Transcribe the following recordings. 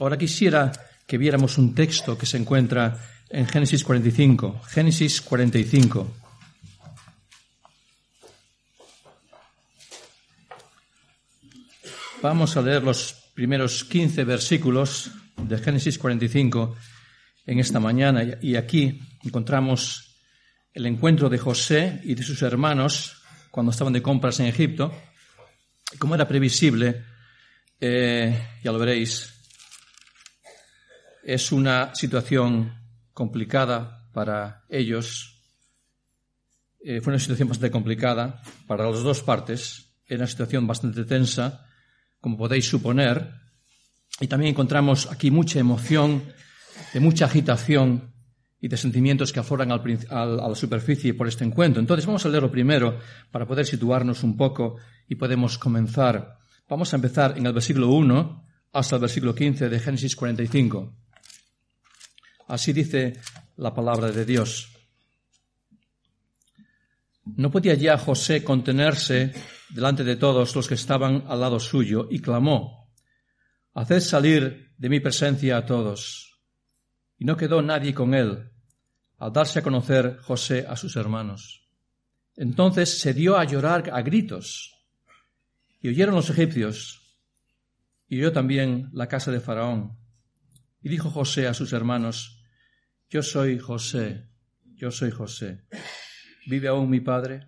Ahora quisiera que viéramos un texto que se encuentra en Génesis 45. Génesis 45. Vamos a leer los primeros 15 versículos de Génesis 45 en esta mañana y aquí encontramos el encuentro de José y de sus hermanos cuando estaban de compras en Egipto. Como era previsible, eh, ya lo veréis, es una situación complicada para ellos. Eh, fue una situación bastante complicada para las dos partes. Era una situación bastante tensa, como podéis suponer. Y también encontramos aquí mucha emoción, de mucha agitación y de sentimientos que afloran al, a la superficie por este encuentro. Entonces vamos a leerlo primero para poder situarnos un poco y podemos comenzar. Vamos a empezar en el versículo 1 hasta el versículo 15 de Génesis 45. Así dice la palabra de Dios. No podía ya José contenerse delante de todos los que estaban al lado suyo y clamó, Haced salir de mi presencia a todos. Y no quedó nadie con él, al darse a conocer José a sus hermanos. Entonces se dio a llorar a gritos, y oyeron los egipcios, y oyó también la casa de Faraón. Y dijo José a sus hermanos, Yo soy José, yo soy José. ¿Vive aún mi padre?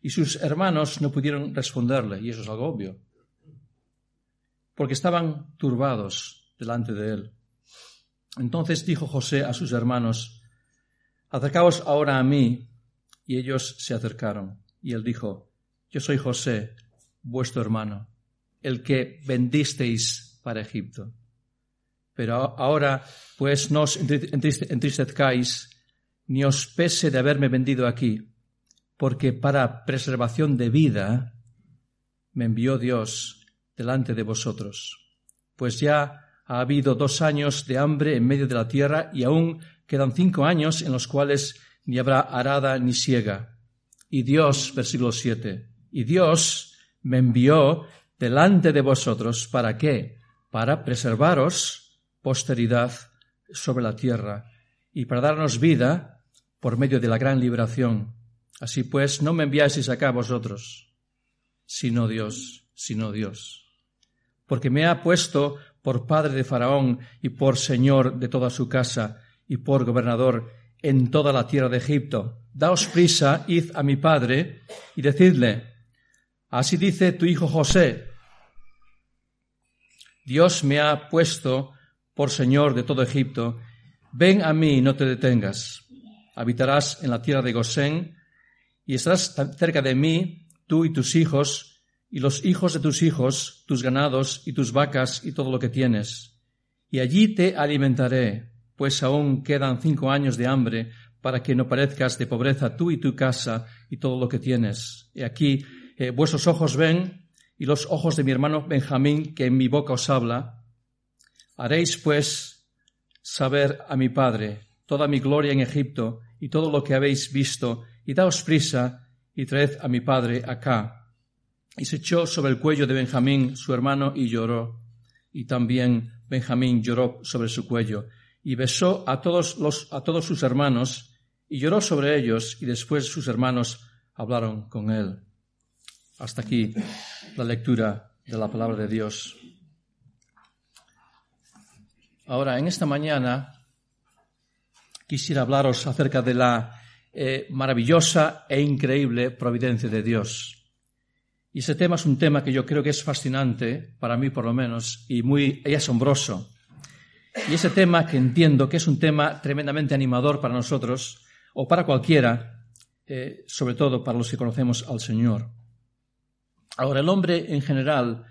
Y sus hermanos no pudieron responderle, y eso es algo obvio, porque estaban turbados delante de él. Entonces dijo José a sus hermanos, Acercaos ahora a mí. Y ellos se acercaron. Y él dijo, Yo soy José, vuestro hermano, el que vendisteis para Egipto. Pero ahora, pues, no os entristezcáis, ni os pese de haberme vendido aquí, porque para preservación de vida me envió Dios delante de vosotros. Pues ya ha habido dos años de hambre en medio de la tierra y aún quedan cinco años en los cuales ni habrá arada ni siega. Y Dios, versículo 7, y Dios me envió delante de vosotros para qué? Para preservaros posteridad sobre la tierra y para darnos vida por medio de la gran liberación. Así pues, no me enviaseis acá vosotros, sino Dios, sino Dios. Porque me ha puesto por padre de Faraón y por señor de toda su casa y por gobernador en toda la tierra de Egipto. Daos prisa, id a mi padre y decidle, así dice tu hijo José, Dios me ha puesto por señor de todo Egipto, ven a mí y no te detengas. Habitarás en la tierra de Gosén y estarás cerca de mí, tú y tus hijos, y los hijos de tus hijos, tus ganados y tus vacas y todo lo que tienes. Y allí te alimentaré, pues aún quedan cinco años de hambre para que no parezcas de pobreza tú y tu casa y todo lo que tienes. Y aquí eh, vuestros ojos ven y los ojos de mi hermano Benjamín que en mi boca os habla. Haréis pues saber a mi padre toda mi gloria en Egipto y todo lo que habéis visto y daos prisa y traed a mi padre acá y se echó sobre el cuello de Benjamín, su hermano, y lloró. Y también Benjamín lloró sobre su cuello, y besó a todos, los, a todos sus hermanos, y lloró sobre ellos, y después sus hermanos hablaron con él. Hasta aquí la lectura de la palabra de Dios. Ahora, en esta mañana quisiera hablaros acerca de la eh, maravillosa e increíble providencia de Dios. Y ese tema es un tema que yo creo que es fascinante, para mí por lo menos, y muy asombroso. Y ese tema que entiendo que es un tema tremendamente animador para nosotros, o para cualquiera, eh, sobre todo para los que conocemos al Señor. Ahora, el hombre en general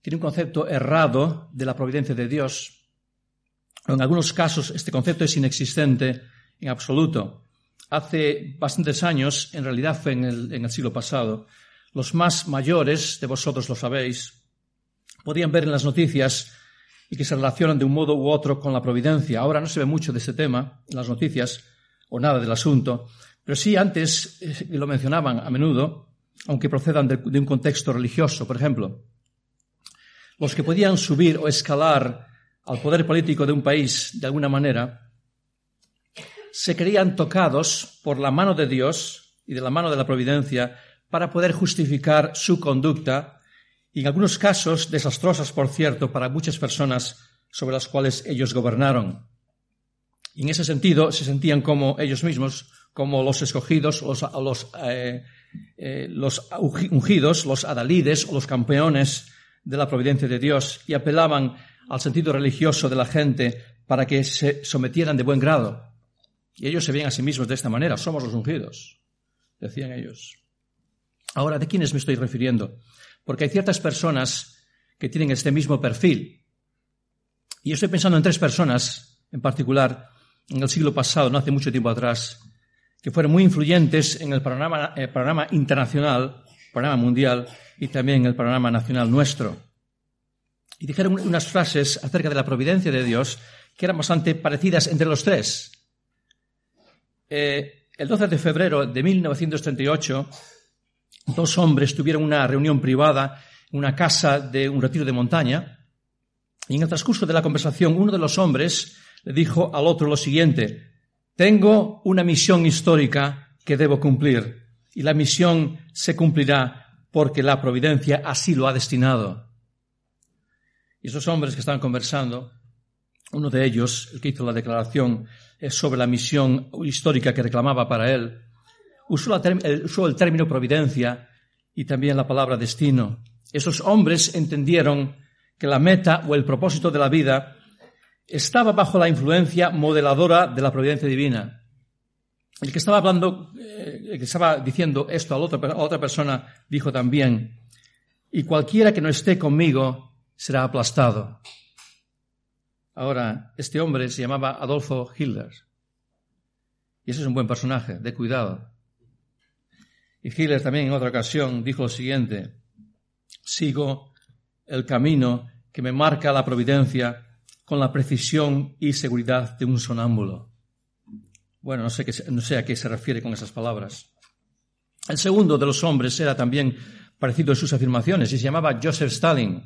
tiene un concepto errado de la providencia de Dios. En algunos casos este concepto es inexistente en absoluto. Hace bastantes años, en realidad fue en el siglo pasado, los más mayores de vosotros lo sabéis, podían ver en las noticias y que se relacionan de un modo u otro con la providencia. Ahora no se ve mucho de ese tema en las noticias o nada del asunto, pero sí antes eh, lo mencionaban a menudo, aunque procedan de, un contexto religioso. Por ejemplo, los que podían subir o escalar al poder político de un país de alguna manera, se creían tocados por la mano de Dios y de la mano de la providencia para poder justificar su conducta y en algunos casos desastrosas, por cierto, para muchas personas sobre las cuales ellos gobernaron. Y en ese sentido se sentían como ellos mismos, como los escogidos, los, los, eh, eh, los ungidos, los adalides o los campeones de la providencia de Dios y apelaban al sentido religioso de la gente para que se sometieran de buen grado. Y ellos se veían a sí mismos de esta manera, somos los ungidos, decían ellos. Ahora, ¿de quiénes me estoy refiriendo? Porque hay ciertas personas que tienen este mismo perfil. Y estoy pensando en tres personas en particular en el siglo pasado, no hace mucho tiempo atrás, que fueron muy influyentes en el panorama, el panorama internacional, panorama mundial y también en el panorama nacional nuestro. Y dijeron unas frases acerca de la providencia de Dios que eran bastante parecidas entre los tres. Eh, el 12 de febrero de 1938, dos hombres tuvieron una reunión privada en una casa de un retiro de montaña y en el transcurso de la conversación uno de los hombres le dijo al otro lo siguiente, tengo una misión histórica que debo cumplir y la misión se cumplirá porque la providencia así lo ha destinado. Y esos hombres que estaban conversando, uno de ellos, el que hizo la declaración sobre la misión histórica que reclamaba para él, usó, usó el término providencia y también la palabra destino. Esos hombres entendieron que la meta o el propósito de la vida estaba bajo la influencia modeladora de la providencia divina. El que estaba hablando, eh, el que estaba diciendo esto a otra persona, dijo también, y cualquiera que no esté conmigo será aplastado. Ahora, este hombre se llamaba Adolfo Hitler. Y ese es un buen personaje, de cuidado. Y Hitler también en otra ocasión dijo lo siguiente, sigo el camino que me marca la providencia con la precisión y seguridad de un sonámbulo. Bueno, no sé, qué, no sé a qué se refiere con esas palabras. El segundo de los hombres era también parecido en sus afirmaciones y se llamaba Joseph Stalin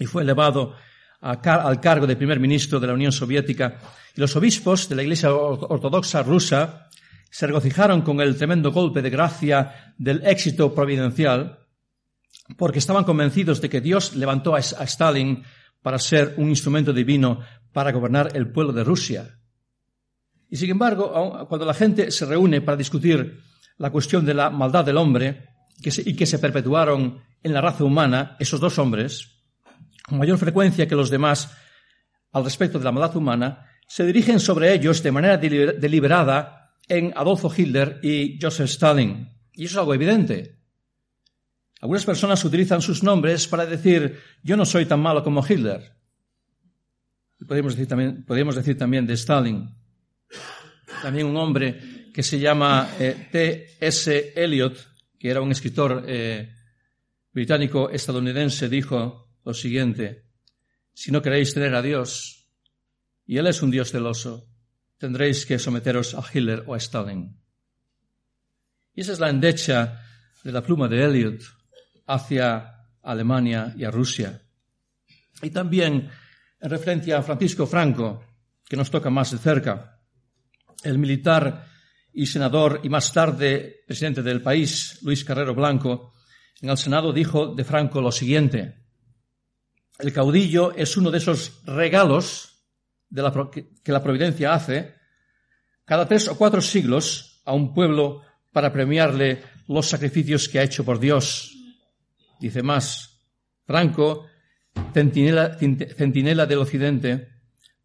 y fue elevado al cargo de primer ministro de la Unión Soviética y los obispos de la Iglesia Ortodoxa rusa se regocijaron con el tremendo golpe de gracia del éxito providencial porque estaban convencidos de que Dios levantó a Stalin para ser un instrumento divino para gobernar el pueblo de Rusia. Y sin embargo, cuando la gente se reúne para discutir la cuestión de la maldad del hombre y que se perpetuaron en la raza humana, esos dos hombres, con mayor frecuencia que los demás al respecto de la maldad humana, se dirigen sobre ellos de manera deliberada en Adolfo Hitler y Joseph Stalin. Y eso es algo evidente. Algunas personas utilizan sus nombres para decir, yo no soy tan malo como Hitler. podríamos decir también, podríamos decir también de Stalin. También un hombre que se llama eh, T.S. Eliot, que era un escritor eh, británico estadounidense, dijo lo siguiente, si no queréis tener a Dios, y Él es un Dios celoso, tendréis que someteros a Hitler o a Stalin. Y esa es la endecha de la pluma de Eliot hacia Alemania y a Rusia. Y también en referencia a Francisco Franco, que nos toca más de cerca, el militar y senador y más tarde presidente del país, Luis Carrero Blanco, en el Senado dijo de Franco lo siguiente, el caudillo es uno de esos regalos que la providencia hace cada tres o cuatro siglos a un pueblo para premiarle los sacrificios que ha hecho por Dios Dice más, Franco, centinela, centinela del occidente,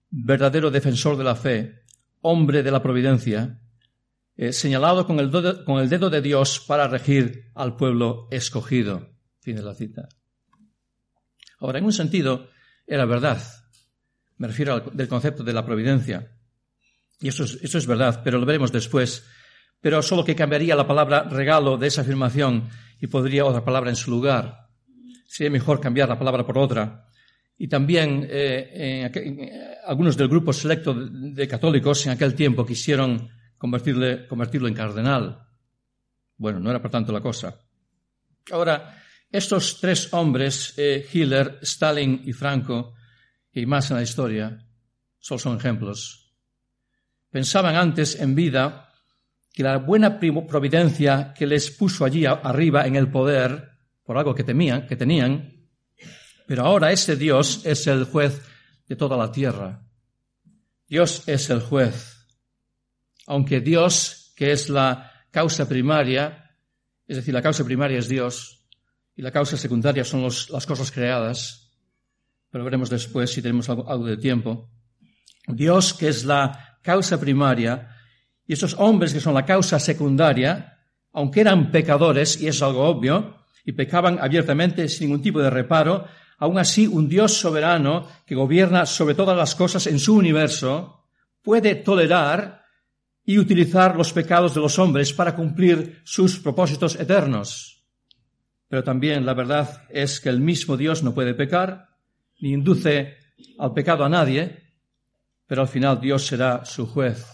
verdadero defensor de la fe, hombre de la providencia, eh, señalado con el, con el, dedo de Dios para regir al pueblo escogido. Fin de la cita. Ahora, en un sentido, era verdad. Me refiero al del concepto de la providencia. Y eso es, verdad, pero lo veremos después. Pero solo que cambiaría la palabra regalo de esa afirmación y podría otra palabra en su lugar. Sería mejor cambiar la palabra por otra. Y también eh, algunos del grupo selecto de, católicos en aquel tiempo quisieron convertirlo en cardenal. Bueno, no era por tanto la cosa. Ahora, Estos tres hombres, eh, Hitler, Stalin y Franco, y más en la historia, solo son ejemplos. Pensaban antes en vida que la buena providencia que les puso allí arriba en el poder, por algo que temían, que tenían, pero ahora ese Dios es el juez de toda la tierra. Dios es el juez. Aunque Dios, que es la causa primaria, es decir, la causa primaria es Dios y la causa secundaria son las cosas creadas, pero veremos después si tenemos algo, de tiempo. Dios, que es la causa primaria, y esos hombres que son la causa secundaria, aunque eran pecadores, y es algo obvio, y pecaban abiertamente sin ningún tipo de reparo, aún así un Dios soberano que gobierna sobre todas las cosas en su universo puede tolerar y utilizar los pecados de los hombres para cumplir sus propósitos eternos. Pero también la verdad es que el mismo Dios no puede pecar, ni induce al pecado a nadie, pero al final Dios será su juez.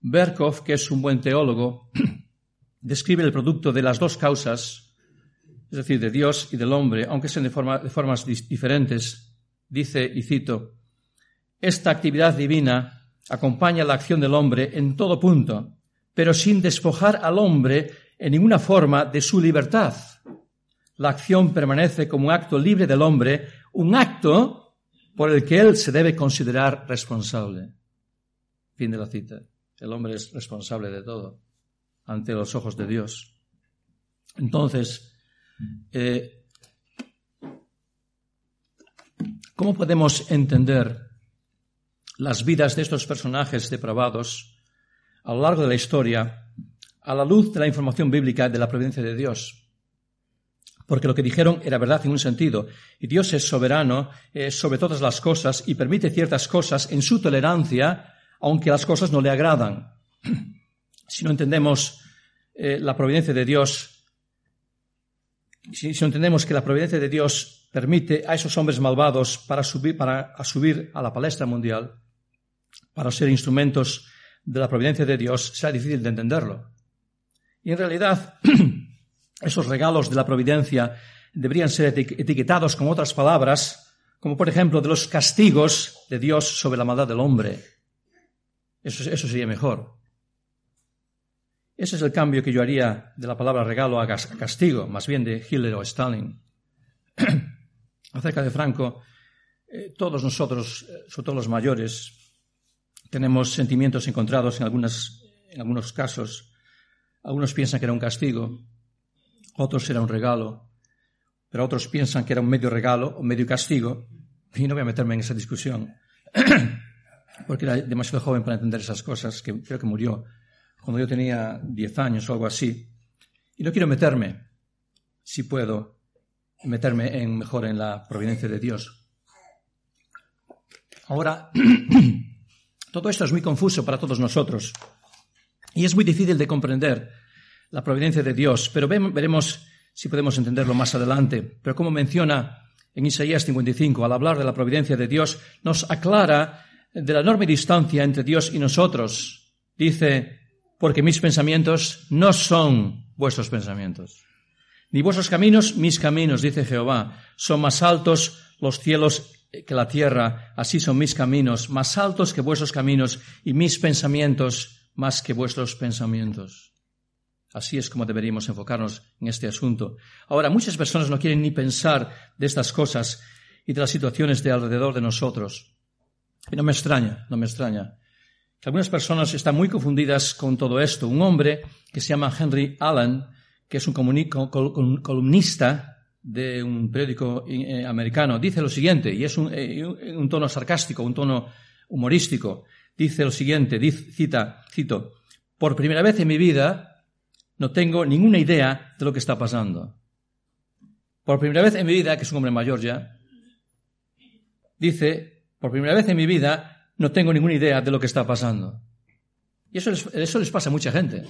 Berkov, que es un buen teólogo, describe el producto de las dos causas es decir, de Dios y del hombre, aunque sean de, formas diferentes, dice, y cito, esta actividad divina acompaña la acción del hombre en todo punto, pero sin despojar al hombre en ninguna forma de su libertad. La acción permanece como un acto libre del hombre, un acto por el que él se debe considerar responsable. Fin de la cita. El hombre es responsable de todo ante los ojos de Dios. Entonces, eh, ¿Cómo podemos entender las vidas de estos personajes depravados a lo largo de la historia a la luz de la información bíblica de la providencia de Dios? Porque lo que dijeron era verdad en un sentido, y Dios es soberano sobre todas las cosas y permite ciertas cosas en su tolerancia, aunque las cosas no le agradan. Si no entendemos eh, la providencia de Dios si, entendemos que la providencia de Dios permite a esos hombres malvados para subir, para a subir a la palestra mundial, para ser instrumentos de la providencia de Dios, será difícil de entenderlo. Y en realidad, esos regalos de la providencia deberían ser etiquetados con otras palabras, como por ejemplo de los castigos de Dios sobre la maldad del hombre. Eso, sería mejor. Ese es el cambio que yo haría de la palabra regalo a castigo, más bien de Hitler o Stalin. Acerca de Franco, eh, todos nosotros, eh, sobre todo los mayores, tenemos sentimientos encontrados en, en algunos casos. Algunos piensan que era un castigo, otros era un regalo, pero otros piensan que era un medio regalo o medio castigo. Y no voy a meterme en esa discusión, porque era demasiado joven para entender esas cosas, que creo que murió cuando yo tenía 10 años o algo así. Y no quiero meterme, si puedo, meterme en, mejor en la providencia de Dios. Ahora, todo esto es muy confuso para todos nosotros y es muy difícil de comprender la providencia de Dios, pero veremos si podemos entenderlo más adelante. Pero como menciona en Isaías 55, al hablar de la providencia de Dios, nos aclara de la enorme distancia entre Dios y nosotros. Dice, porque mis pensamientos no son vuestros pensamientos. Ni vuestros caminos, mis caminos, dice Jehová. Son más altos los cielos que la tierra, así son mis caminos, más altos que vuestros caminos, y mis pensamientos más que vuestros pensamientos. Así es como deberíamos enfocarnos en este asunto. Ahora, muchas personas no quieren ni pensar de estas cosas y de las situaciones de alrededor de nosotros. Y no me extraña, no me extraña algunas personas están muy confundidas con todo esto. Un hombre que se llama Henry Allen, que es un columnista de un periódico eh, americano, dice lo siguiente, y es eh, un, un, tono sarcástico, un tono humorístico. Dice lo siguiente, dice, cita, cito, por primera vez en mi vida no tengo ninguna idea de lo que está pasando. Por primera vez en mi vida, que es un hombre mayor ya, dice, por primera vez en mi vida no tengo ninguna idea de lo que está pasando. Y eso les, eso les pasa a mucha gente.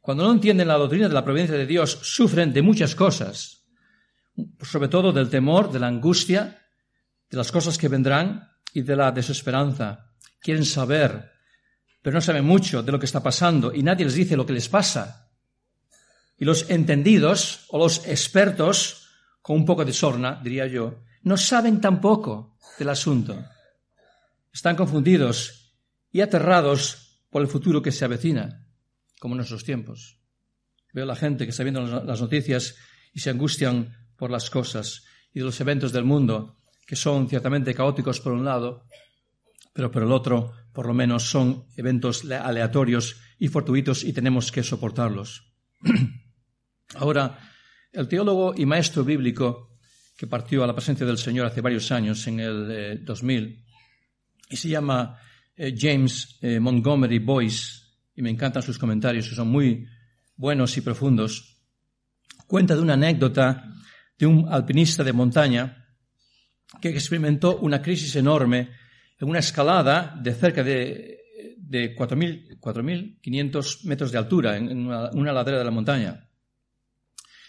Cuando no entienden la doctrina de la providencia de Dios, sufren de muchas cosas, sobre todo del temor, de la angustia, de las cosas que vendrán y de la desesperanza. Quieren saber, pero no saben mucho de lo que está pasando y nadie les dice lo que les pasa. Y los entendidos o los expertos, con un poco de sorna, diría yo, no saben tampoco del asunto. Están confundidos y aterrados por el futuro que se avecina, como en nuestros tiempos. Veo a la gente que está viendo las noticias y se angustian por las cosas y de los eventos del mundo, que son ciertamente caóticos por un lado, pero por el otro, por lo menos, son eventos aleatorios y fortuitos y tenemos que soportarlos. Ahora, el teólogo y maestro bíblico que partió a la presencia del Señor hace varios años, en el 2000, eh, y se llama eh, James eh, Montgomery Boyce, y me encantan sus comentarios, que son muy buenos y profundos, cuenta de una anécdota de un alpinista de montaña que experimentó una crisis enorme en una escalada de cerca de, de 4.500 metros de altura en una, ladera de la montaña.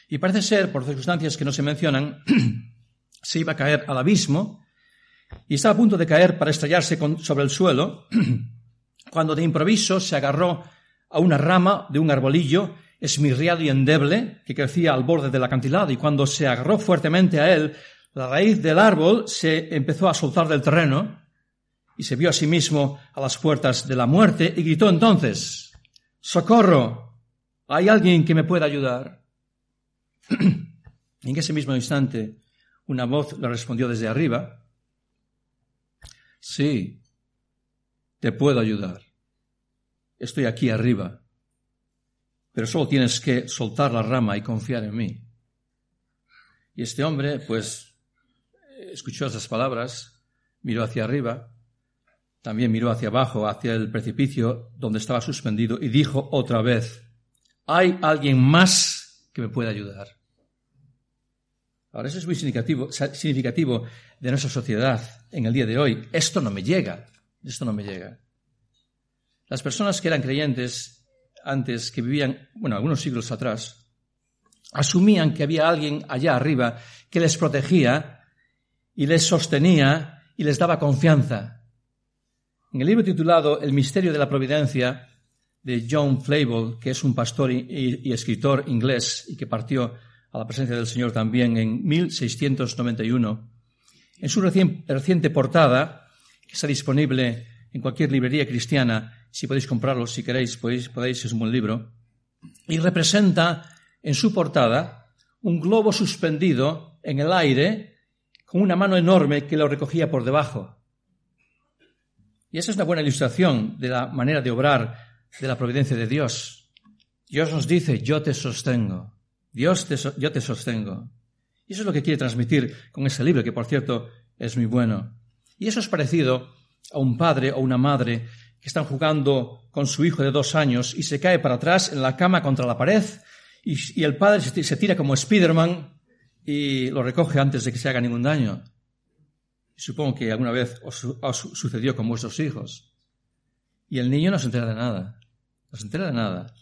Y parece ser, por circunstancias que no se mencionan, se iba a caer al abismo y estaba a punto de caer para estrellarse sobre el suelo, cuando de improviso se agarró a una rama de un arbolillo esmirriado y endeble que crecía al borde del acantilado y cuando se agarró fuertemente a él, la raíz del árbol se empezó a soltar del terreno y se vio a sí mismo a las puertas de la muerte y gritó entonces, ¡Socorro! ¿Hay alguien que me pueda ayudar? en ese mismo instante, una voz le respondió desde arriba, Sí, te puedo ayudar. Estoy aquí arriba pero solo tienes que soltar la rama y confiar en mí. Y este hombre, pues, escuchó esas palabras, miró hacia arriba, también miró hacia abajo, hacia el precipicio donde estaba suspendido, y dijo otra vez, hay alguien más que me puede ayudar. Ahora, eso es muy significativo, significativo de nuestra sociedad en el día de hoy. Esto no me llega, esto no me llega. Las personas que eran creyentes antes, que vivían, bueno, algunos siglos atrás, asumían que había alguien allá arriba que les protegía y les sostenía y les daba confianza. En el libro titulado El misterio de la providencia de John Flavel, que es un pastor y, escritor inglés y que partió a la presencia del Señor también en 1691, en su reciente portada, que está disponible en cualquier librería cristiana, si podéis comprarlo, si queréis, podéis, podéis, es un buen libro, y representa en su portada un globo suspendido en el aire con una mano enorme que lo recogía por debajo. Y esa es una buena ilustración de la manera de obrar de la providencia de Dios. Dios nos dice, yo te sostengo. Dios, te yo te sostengo. Y eso es lo que quiere transmitir con ese libro, que por cierto es muy bueno. Y eso es parecido a un padre o una madre que están jugando con su hijo de dos años y se cae para atrás en la cama contra la pared y, el padre se, tira como Spiderman y lo recoge antes de que se haga ningún daño. Supongo que alguna vez os, sucedió con vuestros hijos. Y el niño no se entera de nada. No se entera de nada.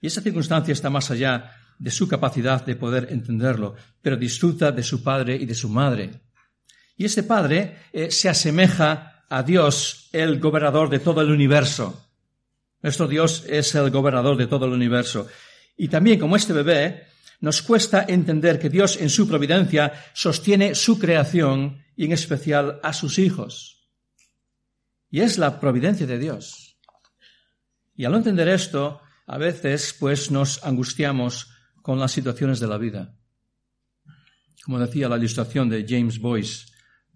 Y esa circunstancia está más allá de su capacidad de poder entenderlo, pero disfruta de su padre y de su madre. Y ese padre eh, se asemeja a Dios, el gobernador de todo el universo. Nuestro Dios es el gobernador de todo el universo. Y también como este bebé, nos cuesta entender que Dios en su providencia sostiene su creación y en especial a sus hijos. Y es la providencia de Dios. Y al no entender esto, a veces pues nos angustiamos con las situaciones de la vida. Como decía la ilustración de James Boyce,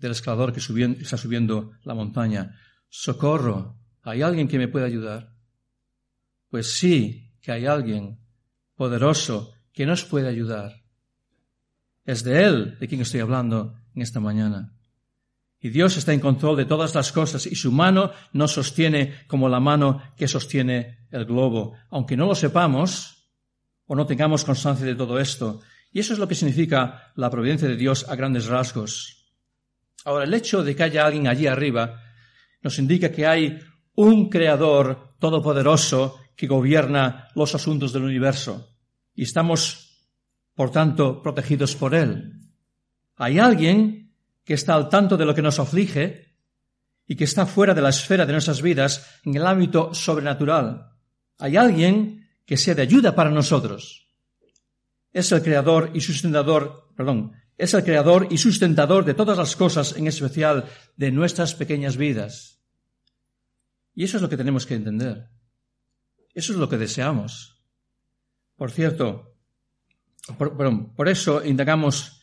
del escalador que está subiendo la montaña. Socorro, ¿hay alguien que me pueda ayudar? Pues sí, que hay alguien poderoso que nos puede ayudar. Es de Él de quien estoy hablando en esta mañana. Y Dios está en control de todas las cosas y su mano nos sostiene como la mano que sostiene el globo, aunque no lo sepamos o no tengamos constancia de todo esto. Y eso es lo que significa la providencia de Dios a grandes rasgos. Ahora, el hecho de que haya alguien allí arriba nos indica que hay un creador todopoderoso que gobierna los asuntos del universo y estamos, por tanto, protegidos por él. Hay alguien que está al tanto de lo que nos aflige y que está fuera de la esfera de nuestras vidas en el ámbito sobrenatural. Hay alguien que sea de ayuda para nosotros. es el creador y sustentador, perdón, es el creador y sustentador de todas las cosas, en especial de nuestras pequeñas vidas. Y eso es lo que tenemos que entender. Eso es lo que deseamos. Por cierto, por, eso indagamos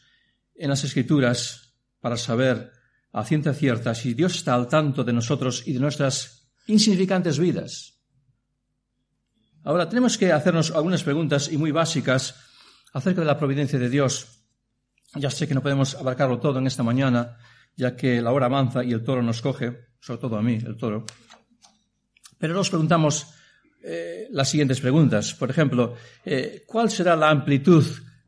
en las Escrituras para saber a ciencia cierta si Dios está al tanto de nosotros y de nuestras insignificantes vidas. Ahora, tenemos que hacernos algunas preguntas y muy básicas acerca de la providencia de Dios. Ya sé que no podemos abarcarlo todo en esta mañana, ya que la hora avanza y el toro nos coge, sobre todo a mí, el toro. Pero nos preguntamos eh, las siguientes preguntas. Por ejemplo, eh, ¿cuál será la amplitud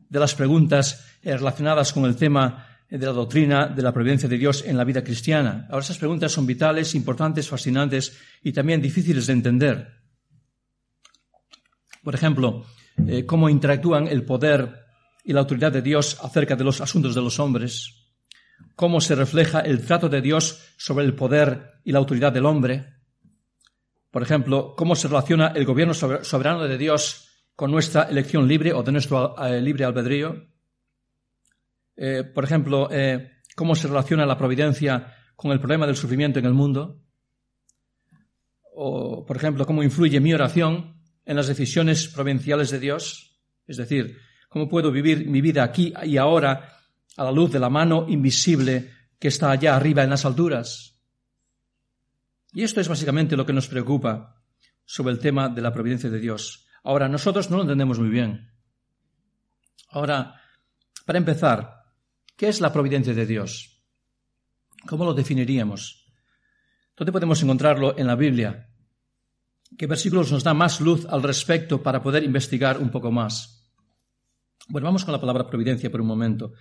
de las preguntas eh, relacionadas con el tema de la doctrina de la providencia de Dios en la vida cristiana? Ahora, esas preguntas son vitales, importantes, fascinantes y también difíciles de entender. Por ejemplo, cómo interactúan el poder y la autoridad de Dios acerca de los asuntos de los hombres, cómo se refleja el trato de Dios sobre el poder y la autoridad del hombre, por ejemplo, cómo se relaciona el gobierno soberano de Dios con nuestra elección libre o de nuestro eh, libre albedrío. Eh, por ejemplo, eh, cómo se relaciona la providencia con el problema del sufrimiento en el mundo. O, por ejemplo, cómo influye mi oración en las decisiones provinciales de Dios. Es decir, cómo puedo vivir mi vida aquí y ahora a la luz de la mano invisible que está allá arriba en las alturas. Y esto es básicamente lo que nos preocupa sobre el tema de la providencia de Dios. Ahora, nosotros no lo entendemos muy bien. Ahora, para empezar, ¿qué es la providencia de Dios? ¿Cómo lo definiríamos? ¿Dónde podemos encontrarlo en la Biblia? ¿Qué versículos nos da más luz al respecto para poder investigar un poco más? Bueno, vamos con la palabra providencia por un momento.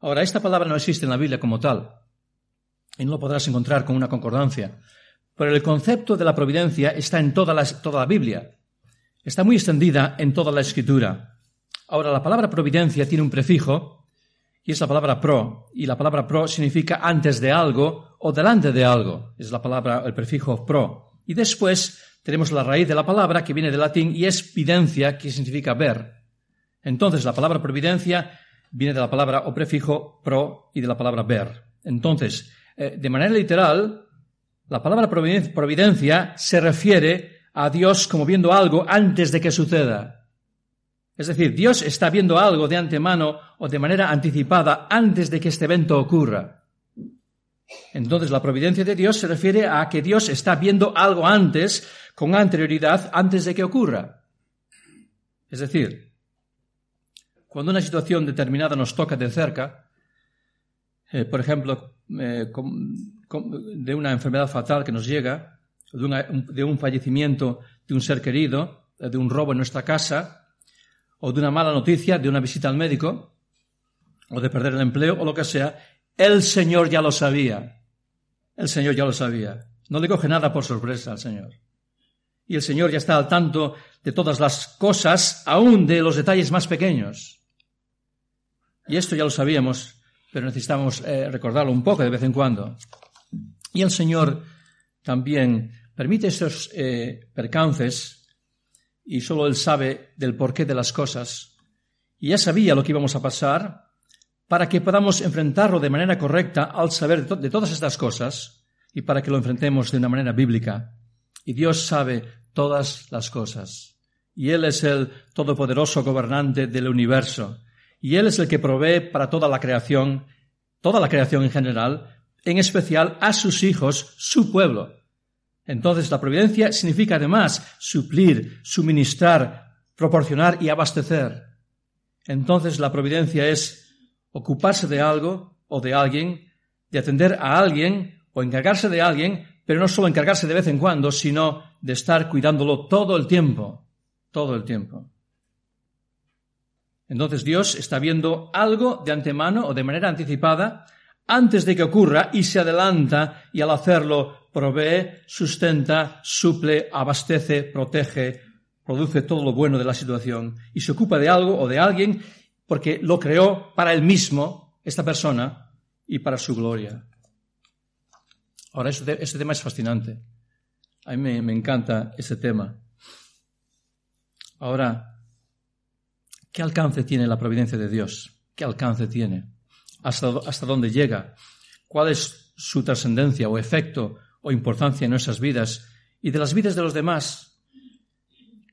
Ahora, esta palabra no existe en la Biblia como tal, y no lo podrás encontrar con una concordancia. Pero el concepto de la providencia está en toda la, Biblia. Está muy extendida en toda la escritura. Ahora, la palabra providencia tiene un prefijo y es la palabra pro. Y la palabra pro significa antes de algo o delante de algo. Es la palabra, el prefijo pro. Y después tenemos la raíz de la palabra que viene del latín y es videncia, que significa ver. Entonces, la palabra providencia viene de la palabra o prefijo pro y de la palabra ver. Entonces, eh, de manera literal, la palabra providencia se refiere a Dios como viendo algo antes de que suceda. Es decir, Dios está viendo algo de antemano o de manera anticipada antes de que este evento ocurra. Entonces, la providencia de Dios se refiere a que Dios está viendo algo antes, con anterioridad, antes de que ocurra. Es decir, cuando una situación determinada nos toca de cerca, eh, por ejemplo, eh, de una enfermedad fatal que nos llega, de, un fallecimiento de un ser querido, de un robo en nuestra casa, o de una mala noticia, de una visita al médico, o de perder el empleo, o lo que sea, el Señor ya lo sabía. El Señor ya lo sabía. No le coge nada por sorpresa al Señor. Y el Señor ya está al tanto de todas las cosas, aún de los detalles más pequeños. Y esto ya lo sabíamos, pero necesitamos eh, recordarlo un poco de vez en cuando. Y el Señor también permite estos eh, percances y solo Él sabe del porqué de las cosas. Y ya sabía lo que íbamos a pasar para que podamos enfrentarlo de manera correcta al saber de, de todas estas cosas y para que lo enfrentemos de una manera bíblica. Y Dios sabe todas las cosas. Y Él es el todopoderoso gobernante del universo. Y Él es el que provee para toda la creación, toda la creación en general, en especial a sus hijos, su pueblo. Entonces la providencia significa además suplir, suministrar, proporcionar y abastecer. Entonces la providencia es ocuparse de algo o de alguien, de atender a alguien o encargarse de alguien, pero no solo encargarse de vez en cuando, sino de estar cuidándolo todo el tiempo, todo el tiempo. Entonces Dios está viendo algo de antemano o de manera anticipada antes de que ocurra y se adelanta y al hacerlo provee, sustenta, suple, abastece, protege, produce todo lo bueno de la situación y se ocupa de algo o de alguien porque lo creó para él mismo, esta persona, y para su gloria. Ahora, este, este tema es fascinante. A mí me, me encanta este tema. Ahora, ¿Qué alcance tiene la providencia de Dios? ¿Qué alcance tiene? ¿Hasta, hasta dónde llega? ¿Cuál es su trascendencia o efecto o importancia en nuestras vidas y de las vidas de los demás?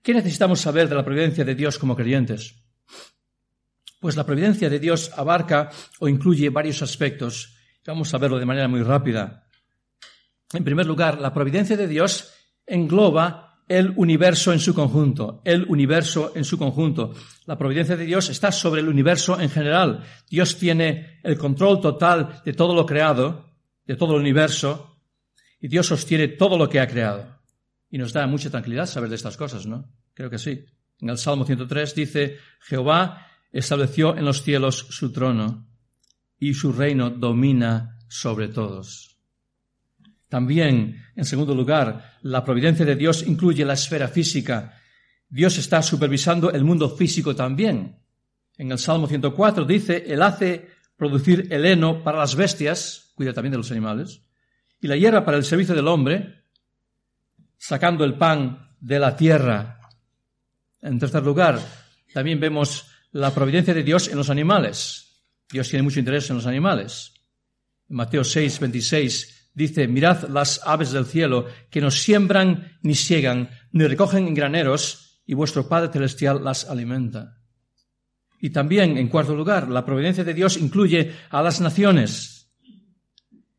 ¿Qué necesitamos saber de la providencia de Dios como creyentes? Pues la providencia de Dios abarca o incluye varios aspectos. Vamos a verlo de manera muy rápida. En primer lugar, la providencia de Dios engloba el universo en su conjunto, el universo en su conjunto. La providencia de Dios está sobre el universo en general. Dios tiene el control total de todo lo creado, de todo el universo, y Dios sostiene todo lo que ha creado. Y nos da mucha tranquilidad saber de estas cosas, ¿no? Creo que sí. En el Salmo 103 dice, Jehová estableció en los cielos su trono y su reino domina sobre todos. También, en segundo lugar, la providencia de Dios incluye la esfera física. Dios está supervisando el mundo físico también. En el Salmo 104 dice, Él hace producir el heno para las bestias, cuida también de los animales, y la hierba para el servicio del hombre, sacando el pan de la tierra. En tercer lugar, también vemos la providencia de Dios en los animales. Dios tiene mucho interés en los animales. Mateo 6, 26 dice, mirad las aves del cielo, que no siembran ni siegan, ni recogen en graneros, y vuestro Padre Celestial las alimenta. Y también, en cuarto lugar, la providencia de Dios incluye a las naciones.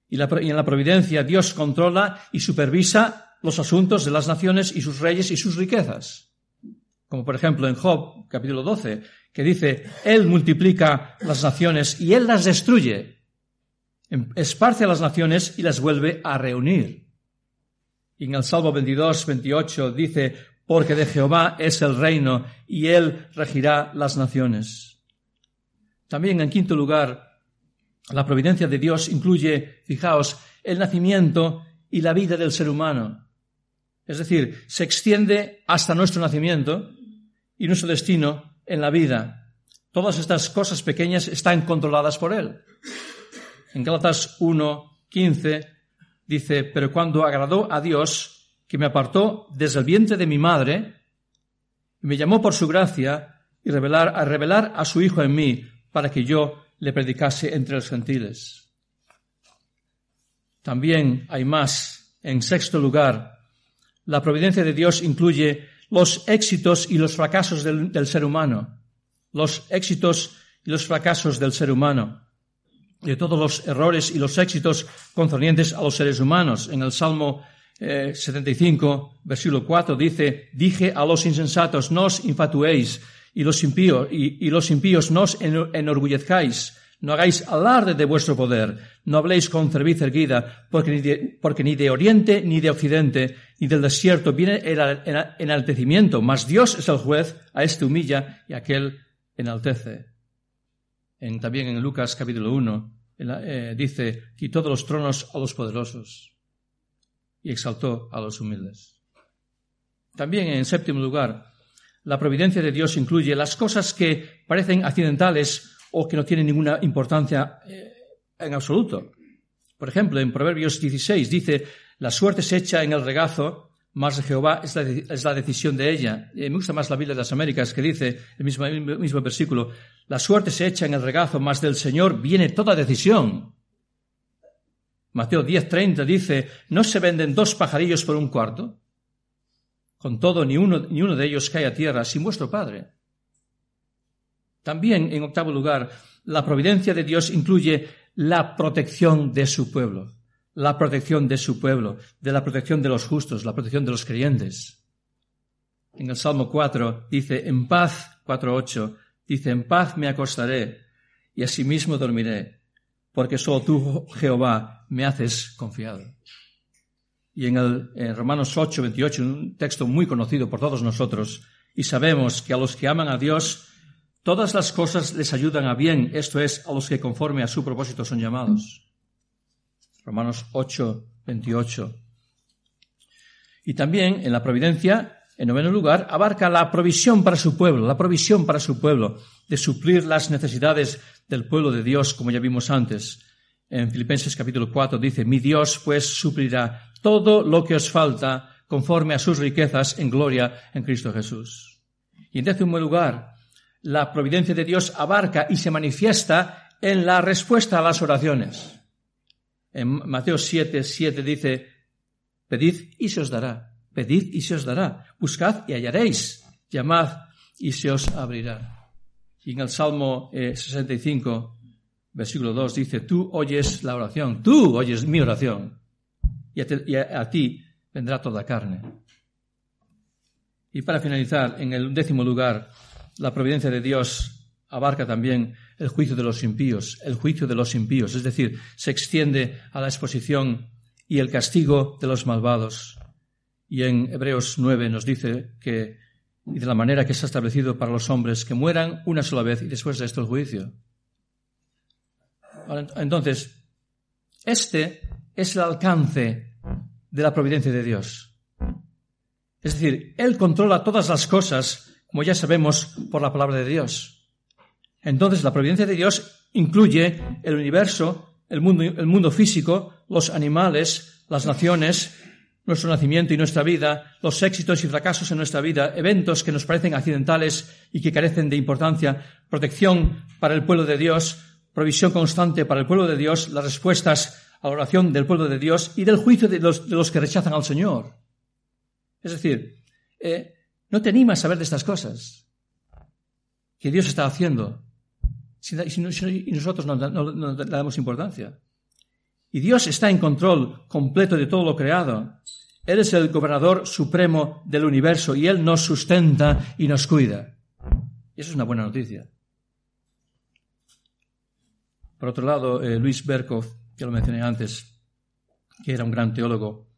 Y, y en la providencia Dios controla y supervisa los asuntos de las naciones y sus reyes y sus riquezas. Como por ejemplo en Job, capítulo 12, que dice, Él multiplica las naciones y Él las destruye. Em, esparce a las naciones y las vuelve a reunir. Y en el Salmo 22, 28 dice, porque de Jehová es el reino y Él regirá las naciones. También en quinto lugar, la providencia de Dios incluye, fijaos, el nacimiento y la vida del ser humano. Es decir, se extiende hasta nuestro nacimiento y nuestro destino en la vida. Todas estas cosas pequeñas están controladas por Él. En Gálatas 1, 15 dice, pero cuando agradó a Dios, que me apartó desde el vientre de mi madre, me llamó por su gracia y revelar, a revelar a su Hijo en mí, para que yo le predicase entre los gentiles. También hay más. En sexto lugar, la providencia de Dios incluye los éxitos y los fracasos del, ser humano, los éxitos y los fracasos del ser humano, de todos los errores y los éxitos concernientes a los seres humanos. En el Salmo 75, eh, versículo 4 dice, dije a los insensatos, no os infatuéis, y los impíos, y, los impíos no os enorgullezcáis, no hagáis alarde de vuestro poder, no habléis con cerviz erguida, porque ni, de, porque ni de oriente ni de occidente ni del desierto viene el enaltecimiento, mas Dios es el juez, a este humilla y aquel enaltece. También en Lucas capítulo 1 eh, dice, quitó de los tronos a los poderosos y exaltó a los humildes. También en séptimo lugar, la providencia de Dios incluye las cosas que parecen accidentales o que no tiene ninguna importancia eh, en absoluto. Por ejemplo, en Proverbios 16 dice, la suerte se echa en el regazo, más de Jehová es la, decisión de ella. me gusta más la Biblia de las Américas que dice el mismo, mismo versículo, la suerte se echa en el regazo, más del Señor viene toda decisión. Mateo 10:30 dice, ¿no se venden dos pajarillos por un cuarto? Con todo, ni uno, ni uno de ellos cae a tierra sin vuestro Padre. También, en octavo lugar, la providencia de Dios incluye la protección de su pueblo, la protección de su pueblo, de la protección de los justos, la protección de los creyentes. En el Salmo 4 dice, en paz, 4.8, dice, en paz me acostaré y asimismo dormiré, porque solo tú, Jehová, me haces confiado. Y en el en Romanos 8, 28, un texto muy conocido por todos nosotros, y sabemos que a los que aman a Dios, Todas las cosas les ayudan a bien, esto es, a los que conforme a su propósito son llamados. Romanos 8, 28. Y también en la providencia, en noveno lugar, abarca la provisión para su pueblo, la provisión para su pueblo, de suplir las necesidades del pueblo de Dios, como ya vimos antes. En Filipenses capítulo 4 dice, mi Dios pues suplirá todo lo que os falta conforme a sus riquezas en gloria en Cristo Jesús. Y en décimo lugar, la providencia de Dios abarca y se manifiesta en la respuesta a las oraciones. En Mateo 7, 7 dice, pedid y se os dará, pedid y se os dará, buscad y hallaréis, llamad y se os abrirá. Y en el Salmo 65, eh, versículo 2 dice, tú oyes la oración, tú oyes mi oración, y a ti vendrá toda carne. Y para finalizar, en el décimo lugar, la providencia de Dios abarca también el juicio de los impíos, el juicio de los impíos, es decir, se extiende a la exposición y el castigo de los malvados. Y en Hebreos 9 nos dice que, y de la manera que se ha establecido para los hombres, que mueran una sola vez y después de esto el juicio. Entonces, este es el alcance de la providencia de Dios. Es decir, Él controla todas las cosas, como ya sabemos por la palabra de Dios. Entonces, la providencia de Dios incluye el universo, el mundo, el mundo físico, los animales, las naciones, nuestro nacimiento y nuestra vida, los éxitos y fracasos en nuestra vida, eventos que nos parecen accidentales y que carecen de importancia, protección para el pueblo de Dios, provisión constante para el pueblo de Dios, las respuestas a la oración del pueblo de Dios y del juicio de los, de los que rechazan al Señor. Es decir, eh, no te animas a saber de estas cosas que Dios está haciendo y nosotros no, le damos importancia. Y Dios está en control completo de todo lo creado. Él es el gobernador supremo del universo y Él nos sustenta y nos cuida. Y eso es una buena noticia. Por otro lado, eh, Luis Berkov, que lo mencioné antes, que era un gran teólogo,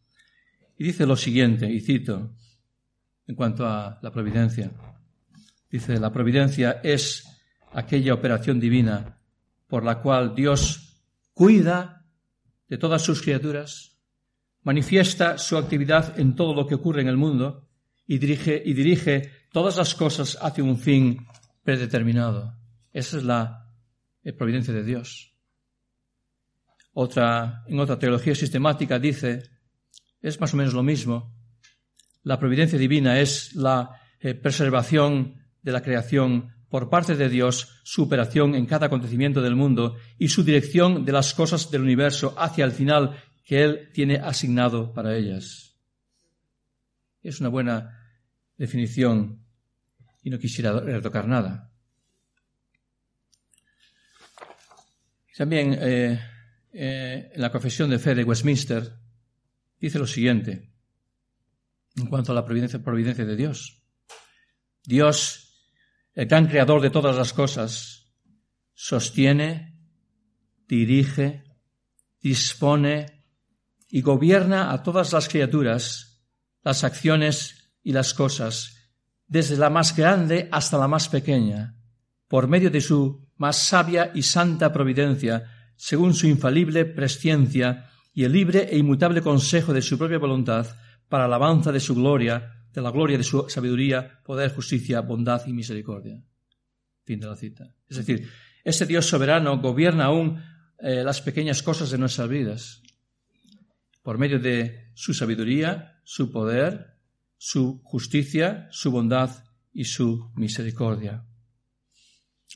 y dice lo siguiente, y cito, en cuanto a la providencia. Dice, la providencia es aquella operación divina por la cual Dios cuida de todas sus criaturas, manifiesta su actividad en todo lo que ocurre en el mundo y dirige, y dirige todas las cosas hacia un fin predeterminado. Esa es la providencia de Dios. Otra, en otra teología sistemática dice es más o menos lo mismo. La providencia divina es la eh, preservación de la creación por parte de Dios, su operación en cada acontecimiento del mundo y su dirección de las cosas del universo hacia el final que Él tiene asignado para ellas. Es una buena definición y no quisiera retocar nada. También eh, eh, en la confesión de fe de Westminster dice lo siguiente en cuanto a la providencia, providencia de Dios. Dios, el gran creador de todas las cosas, sostiene, dirige, dispone y gobierna a todas las criaturas, las acciones y las cosas, desde la más grande hasta la más pequeña, por medio de su más sabia y santa providencia, según su infalible presciencia y el libre e inmutable consejo de su propia voluntad para alabanza de su gloria, de la gloria de su sabiduría, poder, justicia, bondad y misericordia. Fin de la cita. Es decir, ese Dios soberano gobierna aún eh, las pequeñas cosas de nuestras vidas por medio de su sabiduría, su poder, su justicia, su bondad y su misericordia.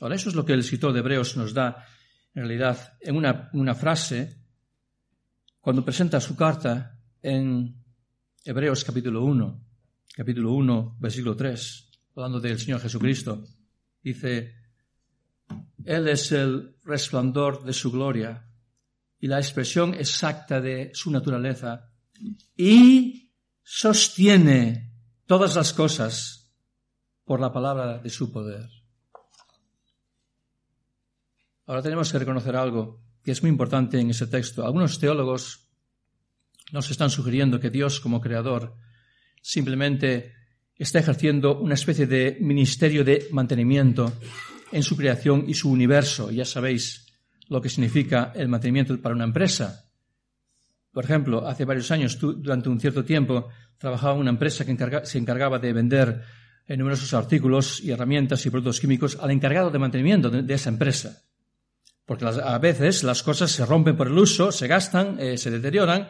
Ahora, eso es lo que el escritor de Hebreos nos da, en realidad, en una, una frase cuando presenta su carta en Hebreos capítulo 1, capítulo 1, versículo 3, hablando del Señor Jesucristo, dice, Él es el resplandor de su gloria y la expresión exacta de su naturaleza y sostiene todas las cosas por la palabra de su poder. Ahora tenemos que reconocer algo que es muy importante en ese texto. Algunos teólogos nos están sugiriendo que Dios como creador simplemente está ejerciendo una especie de ministerio de mantenimiento en su creación y su universo. Ya sabéis lo que significa el mantenimiento para una empresa. Por ejemplo, hace varios años, durante un cierto tiempo, trabajaba en una empresa que se encargaba de vender numerosos artículos y herramientas y productos químicos al encargado de mantenimiento de esa empresa porque a veces las cosas se rompen por el uso, se gastan, eh, se deterioran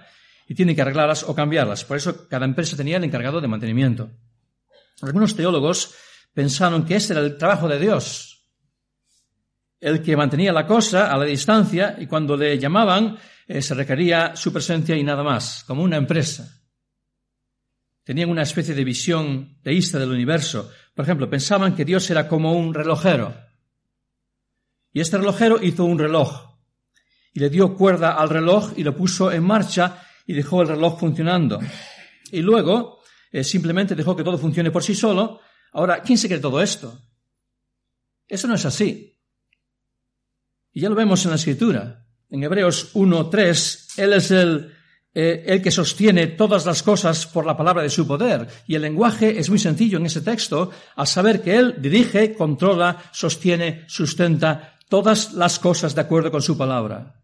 y tienen que arreglarlas o cambiarlas. Por eso cada empresa tenía el encargado de mantenimiento. Algunos teólogos pensaron que ese era el trabajo de Dios, el que mantenía la cosa a la distancia y cuando le llamaban eh, se requería su presencia y nada más, como una empresa. Tenían una especie de visión teísta del universo. Por ejemplo, pensaban que Dios era como un relojero. Y este relojero hizo un reloj y le dio cuerda al reloj y lo puso en marcha y dejó el reloj funcionando. Y luego eh, simplemente dejó que todo funcione por sí solo. Ahora, ¿quién se cree todo esto? Eso no es así. Y ya lo vemos en la escritura. En Hebreos 1.3, Él es el, eh, el que sostiene todas las cosas por la palabra de su poder. Y el lenguaje es muy sencillo en ese texto, al saber que Él dirige, controla, sostiene, sustenta todas las cosas de acuerdo con su palabra.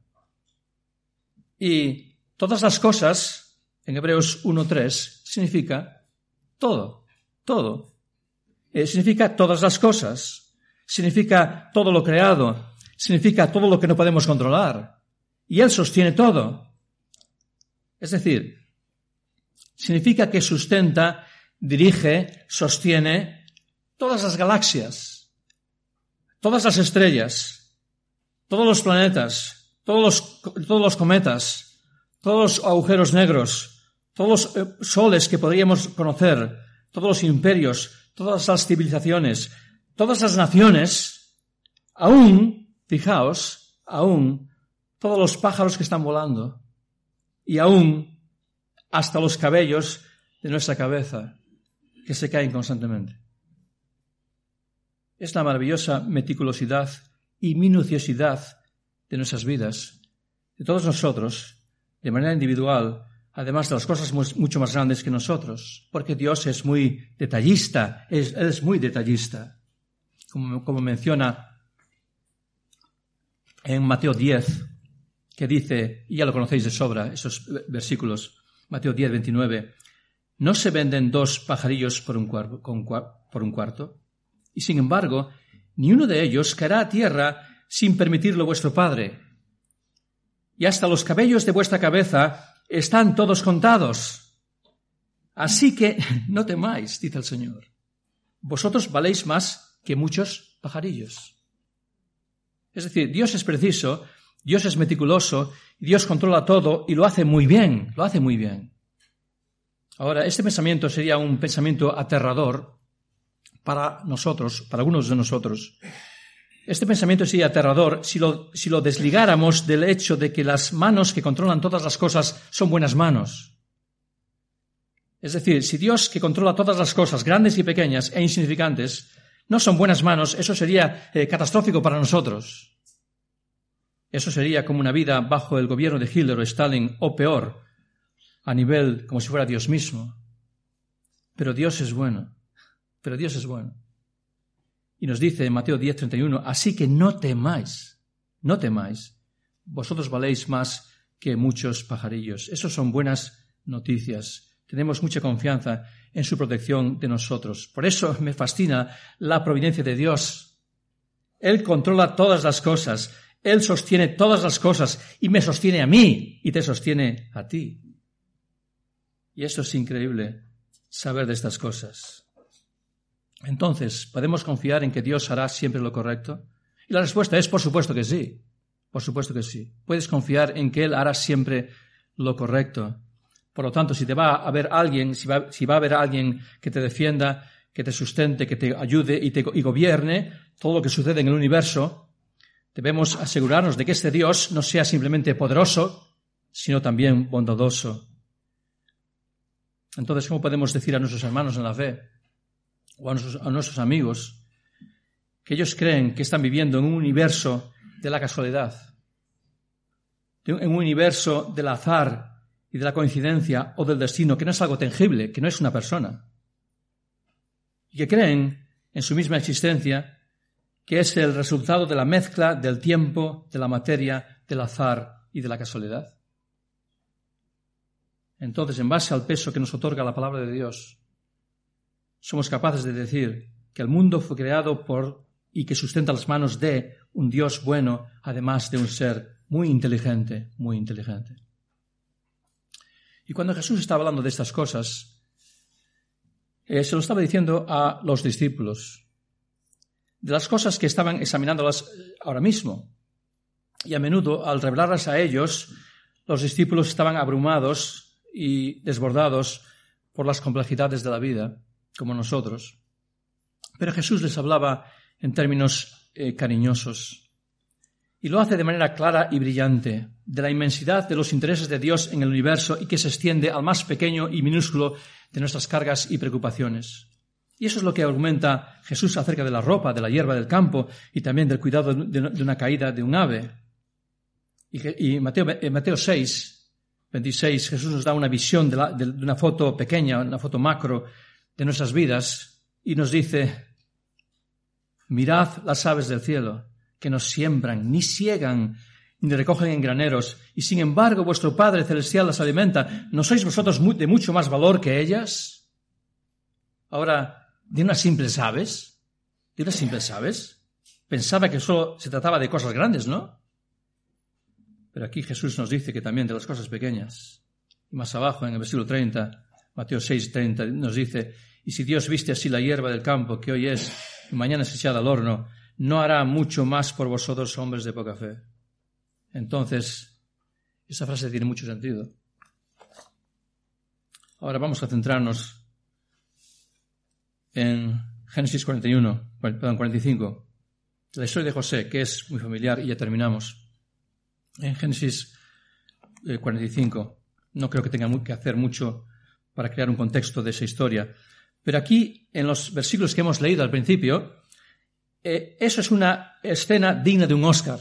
Y todas las cosas, en Hebreos 1.3, significa todo, todo. Eh, significa todas las cosas, significa todo lo creado, significa todo lo que no podemos controlar. Y Él sostiene todo. Es decir, significa que sustenta, dirige, sostiene todas las galaxias, todas las estrellas, todos los planetas, todos los, todos los cometas, todos los agujeros negros, todos los eh, soles que podríamos conocer, todos los imperios, todas las civilizaciones, todas las naciones, aún, fijaos, aún todos los pájaros que están volando y aún hasta los cabellos de nuestra cabeza que se caen constantemente. Es la maravillosa meticulosidad y minuciosidad de nuestras vidas, de todos nosotros, de manera individual, además de las cosas mucho más grandes que nosotros, porque Dios es muy detallista, es, muy detallista, como, como menciona en Mateo 10, que dice, y ya lo conocéis de sobra, esos versículos, Mateo 10, 29, ¿no se venden dos pajarillos por un, por un cuarto? Y sin embargo, ni uno de ellos caerá a tierra sin permitirlo vuestro Padre. Y hasta los cabellos de vuestra cabeza están todos contados. Así que no temáis, dice el Señor. Vosotros valéis más que muchos pajarillos. Es decir, Dios es preciso, Dios es meticuloso, Dios controla todo y lo hace muy bien, lo hace muy bien. Ahora, este pensamiento sería un pensamiento aterrador para nosotros, para algunos de nosotros, este pensamiento sería aterrador si lo, desligáramos del hecho de que las manos que controlan todas las cosas son buenas manos. Es decir, si Dios que controla todas las cosas, grandes y pequeñas e insignificantes, no son buenas manos, eso sería eh, catastrófico para nosotros. Eso sería como una vida bajo el gobierno de Hitler o Stalin, o peor, a nivel como si fuera Dios mismo. Pero Dios es bueno. Pero Dios es bueno. Y nos dice en Mateo 10:31, así que no temáis, no temáis, vosotros valéis más que muchos pajarillos. Esas son buenas noticias. Tenemos mucha confianza en su protección de nosotros. Por eso me fascina la providencia de Dios. Él controla todas las cosas, Él sostiene todas las cosas y me sostiene a mí y te sostiene a ti. Y eso es increíble, saber de estas cosas. Entonces, ¿podemos confiar en que Dios hará siempre lo correcto? Y la respuesta es, por supuesto que sí. Por supuesto que sí. Puedes confiar en que Él hará siempre lo correcto. Por lo tanto, si te va a haber alguien, si va, a haber alguien que te defienda, que te sustente, que te ayude y, te, y gobierne todo lo que sucede en el universo, debemos asegurarnos de que este Dios no sea simplemente poderoso, sino también bondadoso. Entonces, ¿cómo podemos decir a nuestros hermanos en la fe? O a nuestros, amigos que ellos creen que están viviendo en un universo de la casualidad, en un universo del azar y de la coincidencia o del destino, que no es algo tangible, que no es una persona, y que creen en su misma existencia que es el resultado de la mezcla del tiempo, de la materia, del azar y de la casualidad. Entonces, en base al peso que nos otorga la palabra de Dios, somos capaces de decir que el mundo fue creado por y que sustenta las manos de un Dios bueno, además de un ser muy inteligente, muy inteligente. Y cuando Jesús está hablando de estas cosas, eh, se lo estaba diciendo a los discípulos, de las cosas que estaban examinándolas eh, ahora mismo. Y a menudo, al revelarlas a ellos, los discípulos estaban abrumados y desbordados por las complejidades de la vida, como nosotros. Pero Jesús les hablaba en términos eh, cariñosos. Y lo hace de manera clara y brillante, de la inmensidad de los intereses de Dios en el universo y que se extiende al más pequeño y minúsculo de nuestras cargas y preocupaciones. Y eso es lo que argumenta Jesús acerca de la ropa, de la hierba del campo y también del cuidado de una caída de un ave. Y, en Mateo 6, 26, Jesús nos da una visión de, de una foto pequeña, una foto macro de nuestras vidas y nos dice, mirad las aves del cielo, que no siembran, ni ciegan, ni recogen en graneros, y sin embargo vuestro Padre Celestial las alimenta. ¿No sois vosotros de mucho más valor que ellas? Ahora, de unas simples aves, de unas simples aves. Pensaba que solo se trataba de cosas grandes, ¿no? Pero aquí Jesús nos dice que también de las cosas pequeñas. Y más abajo, en el versículo 30, Mateo 6, 30, nos dice, y si Dios viste así la hierba del campo, que hoy es y mañana es echada al horno, ¿no hará mucho más por vosotros, hombres de poca fe? Entonces, esa frase tiene mucho sentido. Ahora vamos a centrarnos en Génesis 41, perdón, 45, la historia de José, que es muy familiar y ya terminamos. En Génesis 45, eh, no creo que tenga que hacer mucho para crear un contexto de esa historia, pero aquí, en los versículos que hemos leído al principio, eh, eso es una escena digna de un Oscar.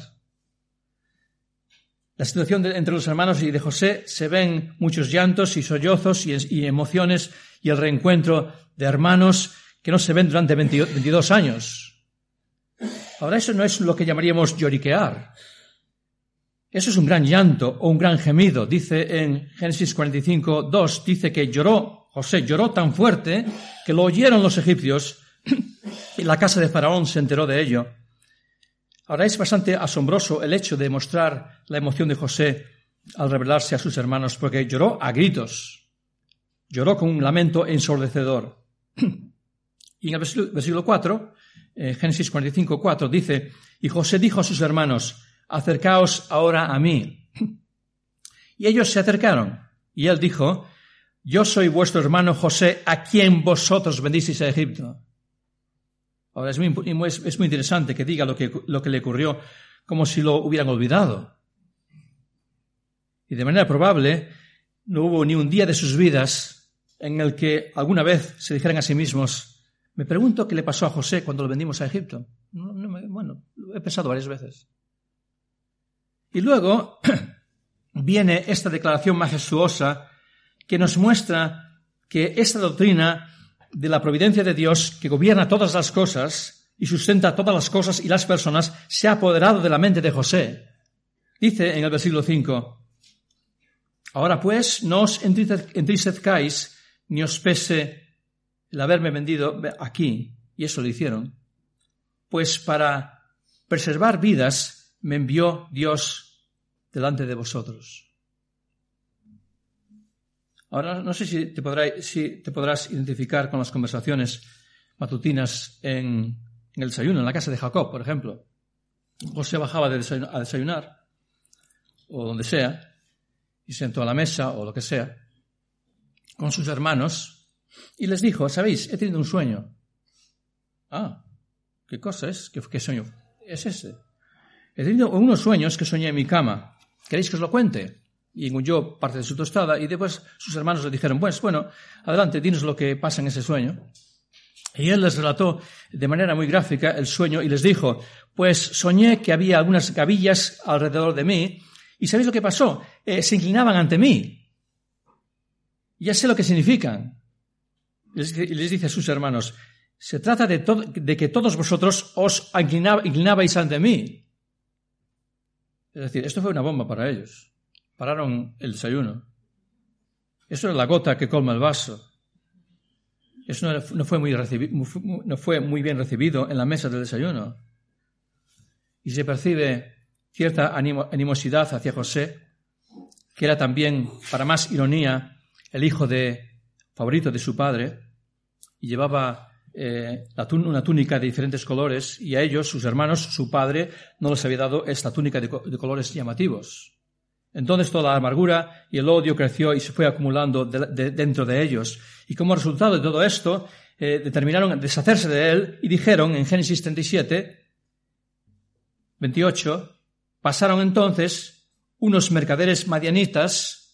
La situación entre los hermanos y de José se ven muchos llantos y sollozos y emociones y el reencuentro de hermanos que no se ven durante 22 años. Ahora, eso no es lo que llamaríamos lloriquear. Eso es un gran llanto o un gran gemido. Dice en Génesis 45, 2, dice que lloró, José lloró tan fuerte que lo oyeron los egipcios y la casa de Faraón se enteró de ello. Ahora es bastante asombroso el hecho de mostrar la emoción de José al revelarse a sus hermanos, porque lloró a gritos, lloró con un lamento ensordecedor. Y en el versículo 4, eh, Génesis 45, 4, dice, y José dijo a sus hermanos, acercaos ahora a mí. Y ellos se acercaron. Y él dijo, yo soy vuestro hermano José, a quien vosotros bendisteis a Egipto. Ahora es muy, es, muy interesante que diga lo que, lo que le ocurrió como si lo hubieran olvidado. Y de manera probable, no hubo ni un día de sus vidas en el que alguna vez se dijeran a sí mismos, me pregunto qué le pasó a José cuando lo vendimos a Egipto. bueno, lo he pensado varias veces. Y luego viene esta declaración majestuosa que nos muestra que esta doctrina de la providencia de Dios que gobierna todas las cosas y sustenta todas las cosas y las personas se ha apoderado de la mente de José. Dice en el versículo 5, Ahora pues no os entristezcáis ni os pese el haberme vendido aquí, y eso lo hicieron, pues para preservar vidas me envió Dios delante de vosotros. Ahora no sé si te, podrás identificar con las conversaciones matutinas en, el desayuno, en la casa de Jacob, por ejemplo. José bajaba a desayunar, o donde sea, y sentó a la mesa, o lo que sea, con sus hermanos, y les dijo, ¿sabéis? He tenido un sueño. Ah, ¿qué cosa es? ¿Qué, sueño es ese? He tenido unos sueños que soñé en mi cama. ¿Queréis que os lo cuente? Y yo parte de su tostada y después sus hermanos le dijeron, pues bueno, adelante, dinos lo que pasa en ese sueño. Y él les relató de manera muy gráfica el sueño y les dijo, pues soñé que había algunas gavillas alrededor de mí y ¿sabéis lo que pasó? Eh, se inclinaban ante mí. Ya sé lo que significan y les dice a sus hermanos, se trata de que todos vosotros os inclinabais ante mí. Es decir, esto fue una bomba para ellos. Pararon el desayuno. Eso es la gota que colma el vaso. Eso no, fue, muy bien recibido en la mesa del desayuno. Y se percibe cierta animosidad hacia José, que era también, para más ironía, el hijo de, favorito de su padre, y llevaba eh, una túnica de diferentes colores y a ellos, sus hermanos, su padre, no les había dado esta túnica de, colores llamativos. Entonces toda la amargura y el odio creció y se fue acumulando dentro de ellos. Y como resultado de todo esto, eh, determinaron deshacerse de él y dijeron en Génesis 37, 28, pasaron entonces unos mercaderes madianitas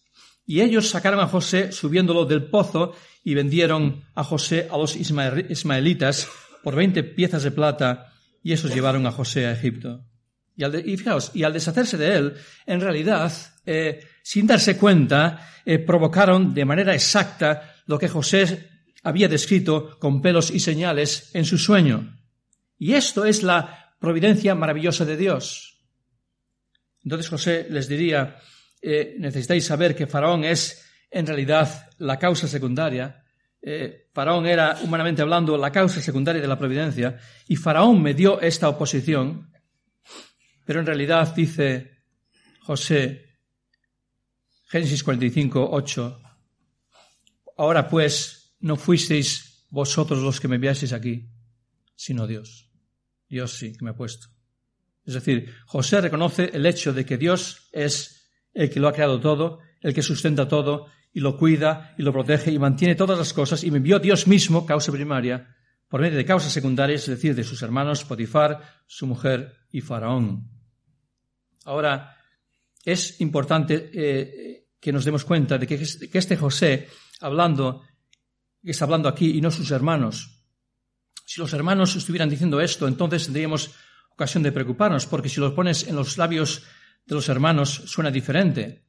y ellos sacaron a José subiéndolo del pozo y vendieron a José a los ismaelitas por veinte piezas de plata y esos llevaron a José a Egipto. Y, al fijaos, y al deshacerse de él, en realidad, eh, sin darse cuenta, eh, provocaron de manera exacta lo que José había descrito con pelos y señales en su sueño. Y esto es la providencia maravillosa de Dios. Entonces José les diría, eh, necesitáis saber que Faraón es en realidad la causa secundaria. Eh, Faraón era, humanamente hablando, la causa secundaria de la providencia, y Faraón me dio esta oposición, pero en realidad dice José, Génesis 45, 8, ahora pues no fuisteis vosotros los que me enviasteis aquí, sino Dios. Dios sí que me ha puesto. Es decir, José reconoce el hecho de que Dios es el que lo ha creado todo, el que sustenta todo, y lo cuida, y lo protege, y mantiene todas las cosas, y me envió Dios mismo, causa primaria, por medio de causas secundarias, es decir, de sus hermanos Potifar, su mujer y Faraón. Ahora, es importante eh, que nos demos cuenta de que, que este José, hablando, está hablando aquí, y no sus hermanos, si los hermanos estuvieran diciendo esto, entonces tendríamos ocasión de preocuparnos, porque si lo pones en los labios de los hermanos suena diferente.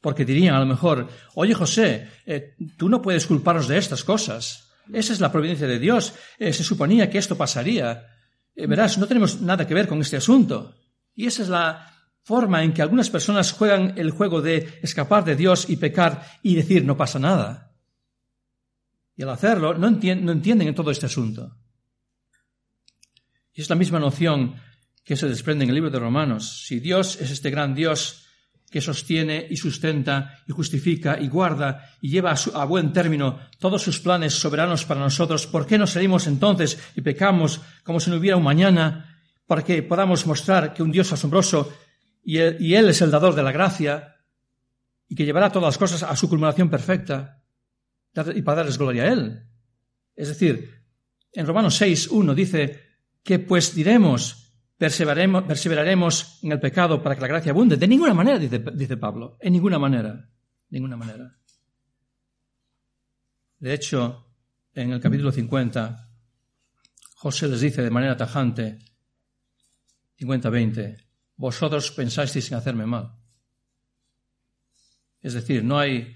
Porque dirían a lo mejor, oye José, eh, tú no puedes culparnos de estas cosas. Esa es la providencia de Dios. Eh, se suponía que esto pasaría. Eh, verás, no tenemos nada que ver con este asunto. Y esa es la forma en que algunas personas juegan el juego de escapar de Dios y pecar y decir no pasa nada. Y al hacerlo no, no entienden en todo este asunto. Y es la misma noción que se desprende en el libro de Romanos. Si Dios es este gran Dios que sostiene y sustenta y justifica y guarda y lleva a, buen término todos sus planes soberanos para nosotros, ¿por qué no salimos entonces y pecamos como si no hubiera un mañana para que podamos mostrar que un Dios asombroso y y él es el dador de la gracia y que llevará todas las cosas a su culminación perfecta y para darles gloria a Él? Es decir, en Romanos 6, 1 dice, ¿Qué pues diremos? ¿Perseveraremos, en el pecado para que la gracia abunde? De ninguna manera, dice, Pablo, en ninguna manera, ninguna manera. De hecho, en el capítulo 50, José les dice de manera tajante, 50-20, vosotros pensasteis en hacerme mal. Es decir, no hay,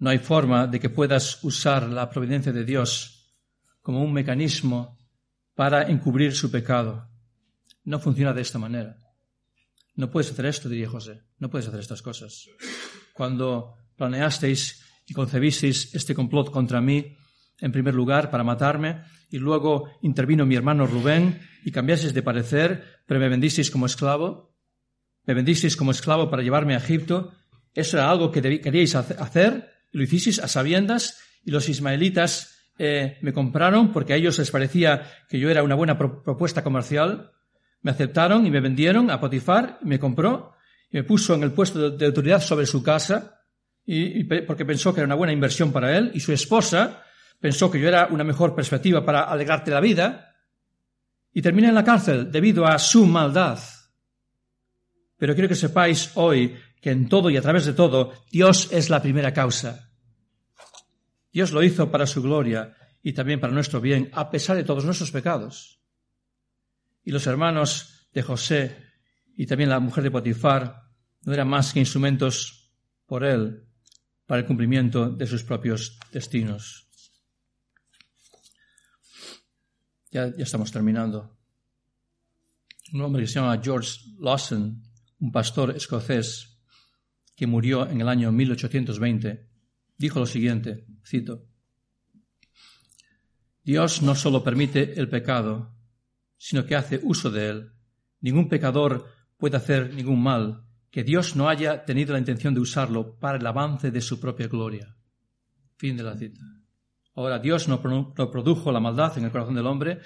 no hay forma de que puedas usar la providencia de Dios como un mecanismo para encubrir su pecado. No funciona de esta manera. No puedes hacer esto, diría José. No puedes hacer estas cosas. Cuando planeasteis y concebisteis este complot contra mí, en primer lugar, para matarme, y luego intervino mi hermano Rubén y cambiasteis de parecer, pero me vendisteis como esclavo, me vendisteis como esclavo para llevarme a Egipto, eso era algo que queríais hacer, y lo hicisteis a sabiendas, y los ismaelitas eh, me compraron porque a ellos les parecía que yo era una buena propuesta comercial. Me aceptaron y me vendieron a Potifar, me compró y me puso en el puesto de, autoridad sobre su casa y, porque pensó que era una buena inversión para él y su esposa pensó que yo era una mejor perspectiva para alegrarte la vida y terminé en la cárcel debido a su maldad. Pero quiero que sepáis hoy que en todo y a través de todo Dios es la primera causa. Dios lo hizo para su gloria y también para nuestro bien, a pesar de todos nuestros pecados. Y los hermanos de José y también la mujer de Potifar no eran más que instrumentos por él para el cumplimiento de sus propios destinos. Ya, estamos terminando. Un hombre que se llama George Lawson, un pastor escocés que murió en el año 1820, dijo lo siguiente, cito, Dios no solo permite el pecado, sino que hace uso de él. Ningún pecador puede hacer ningún mal que Dios no haya tenido la intención de usarlo para el avance de su propia gloria. Fin de la cita. Ahora, Dios no, produjo la maldad en el corazón del hombre,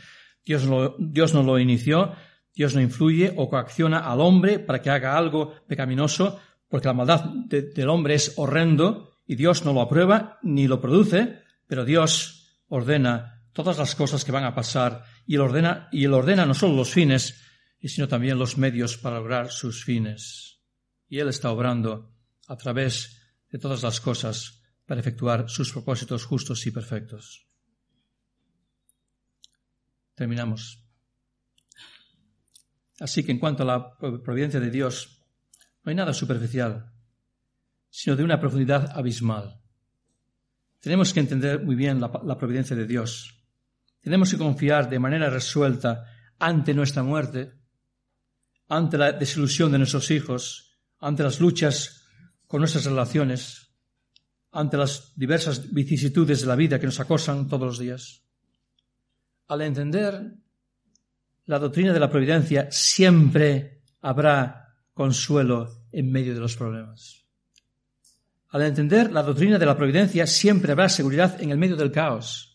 Dios, Dios no lo inició, Dios no influye o coacciona al hombre para que haga algo pecaminoso, porque la maldad del hombre es horrendo y Dios no lo aprueba ni lo produce, pero Dios ordena todas las cosas que van a pasar y él ordena, y él ordena no solo los fines, sino también los medios para lograr sus fines. Y Él está obrando a través de todas las cosas para efectuar sus propósitos justos y perfectos. Terminamos. Así que en cuanto a la providencia de Dios, no hay nada superficial, sino de una profundidad abismal. Tenemos que entender muy bien la, providencia de Dios. Tenemos que confiar de manera resuelta ante nuestra muerte, ante la desilusión de nuestros hijos, ante las luchas con nuestras relaciones, ante las diversas vicisitudes de la vida que nos acosan todos los días. Al entender la doctrina de la providencia, siempre habrá consuelo en medio de los problemas. Al entender la doctrina de la providencia, siempre habrá seguridad en el medio del caos.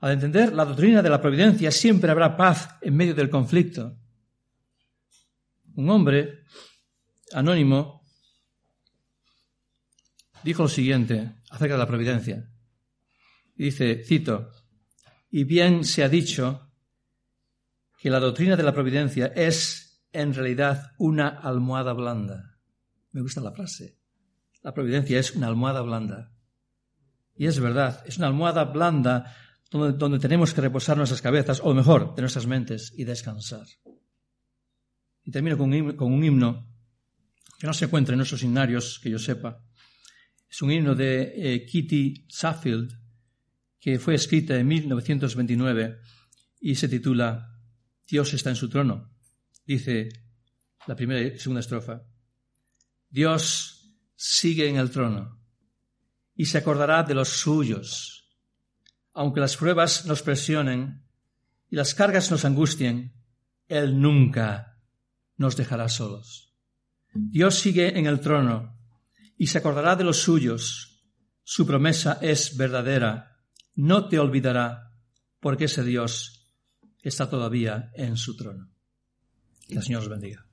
Al entender la doctrina de la providencia, siempre habrá paz en medio del conflicto. Un hombre anónimo dijo lo siguiente acerca de la providencia. Dice, cito, y bien se ha dicho que la doctrina de la providencia es en realidad una almohada blanda. Me gusta la frase. La providencia es una almohada blanda. Y es verdad, es una almohada blanda donde, tenemos que reposar nuestras cabezas, o mejor, de nuestras mentes, y descansar. Y termino con un, himno, que no se encuentra en nuestros himnarios, que yo sepa. Es un himno de eh, Kitty Saffield, que fue escrita en 1929 y se titula Dios está en su trono. Dice la primera y segunda estrofa. Dios sigue en el trono y se acordará de los suyos. Aunque las pruebas nos presionen y las cargas nos angustien, Él nunca nos dejará solos. Dios sigue en el trono y se acordará de los suyos. Su promesa es verdadera. No te olvidará, porque ese Dios está todavía en su trono. Que el Señor os bendiga.